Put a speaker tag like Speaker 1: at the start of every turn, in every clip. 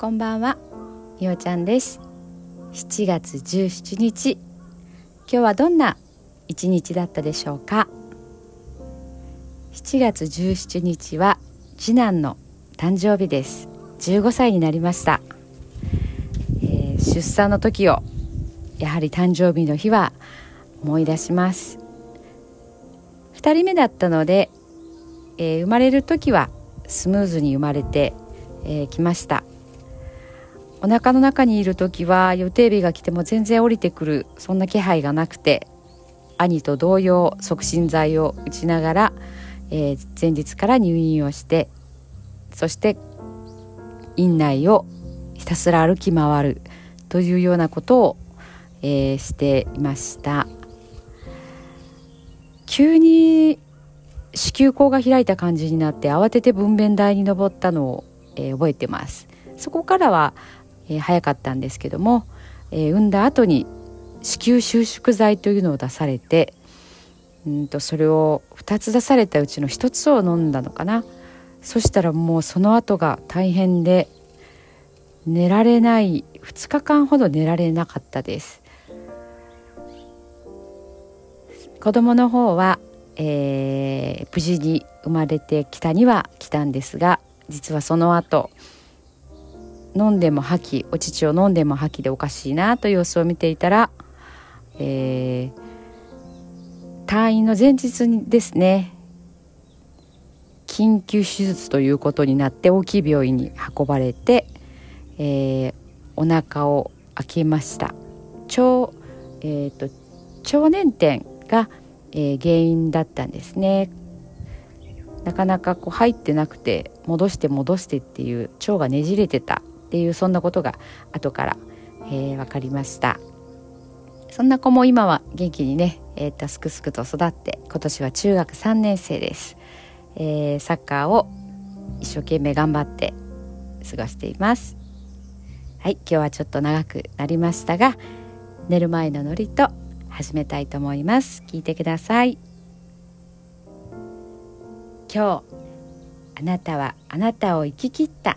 Speaker 1: こんばんは。みおちゃんです。7月17日今日はどんな一日だったでしょうか？7月17日は次男の誕生日です。15歳になりました、えー、出産の時をやはり誕生日の日は思い出します。2人目だったので、えー、生まれる時はスムーズに生まれてき、えー、ました。お腹の中にいる時は予定日が来ても全然降りてくるそんな気配がなくて兄と同様促進剤を打ちながら、えー、前日から入院をしてそして院内をひたすら歩き回るというようなことを、えー、していました。急に子宮口が開いた感じになって慌てて分娩台に登ったのを、えー、覚えてます。そこからはえー、早かったんですけども、えー、産んだ後に子宮収縮剤というのを出されてうんとそれを2つ出されたうちの1つを飲んだのかな。そしたらもうその後が大変で寝られない2日間ほど寝られなかったです。子供の方は、えー、無事に生まれてきたには来たんですが実はその後飲んでも吐きお乳を飲んでも吐きでおかしいなという様子を見ていたら、えー、退院の前日にですね緊急手術ということになって大きい病院に運ばれて、えー、お腹を開けました。腸,、えーと、腸粘点が、えー、原因だったんですね。なかなかこう入ってなくて戻して戻してっていう腸がねじれてた。っていうそんなことが後から、えー、分かりました。そんな子も今は元気にね、えー、とすくすくと育って今年は中学3年生です、えー、サッカーを一生懸命頑張って過ごしています。はい今日はちょっと長くなりましたが寝る前のノリと始めたいと思います。聞いてください。今日あなたはあなたを生き切った。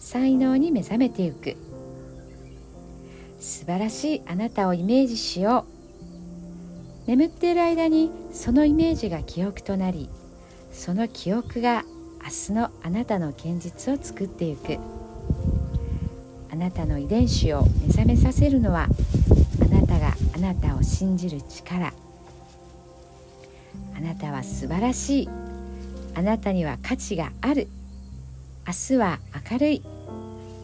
Speaker 1: 才能に目覚めてゆく。素晴らしいあなたをイメージしよう。眠っている間にそのイメージが記憶となりその記憶が明日のあなたの現実を作っていく。あなたの遺伝子を目覚めさせるのはあなたがあなたを信じる力。あなたは素晴らしい。あなたには価値がある。明日は明るい。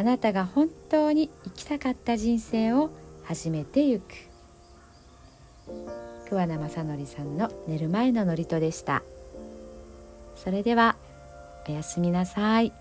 Speaker 1: あなたが本当に生きたかった人生を始めてゆく。桑名正則さんの寝る前の祝詞でした。それではおやすみなさい。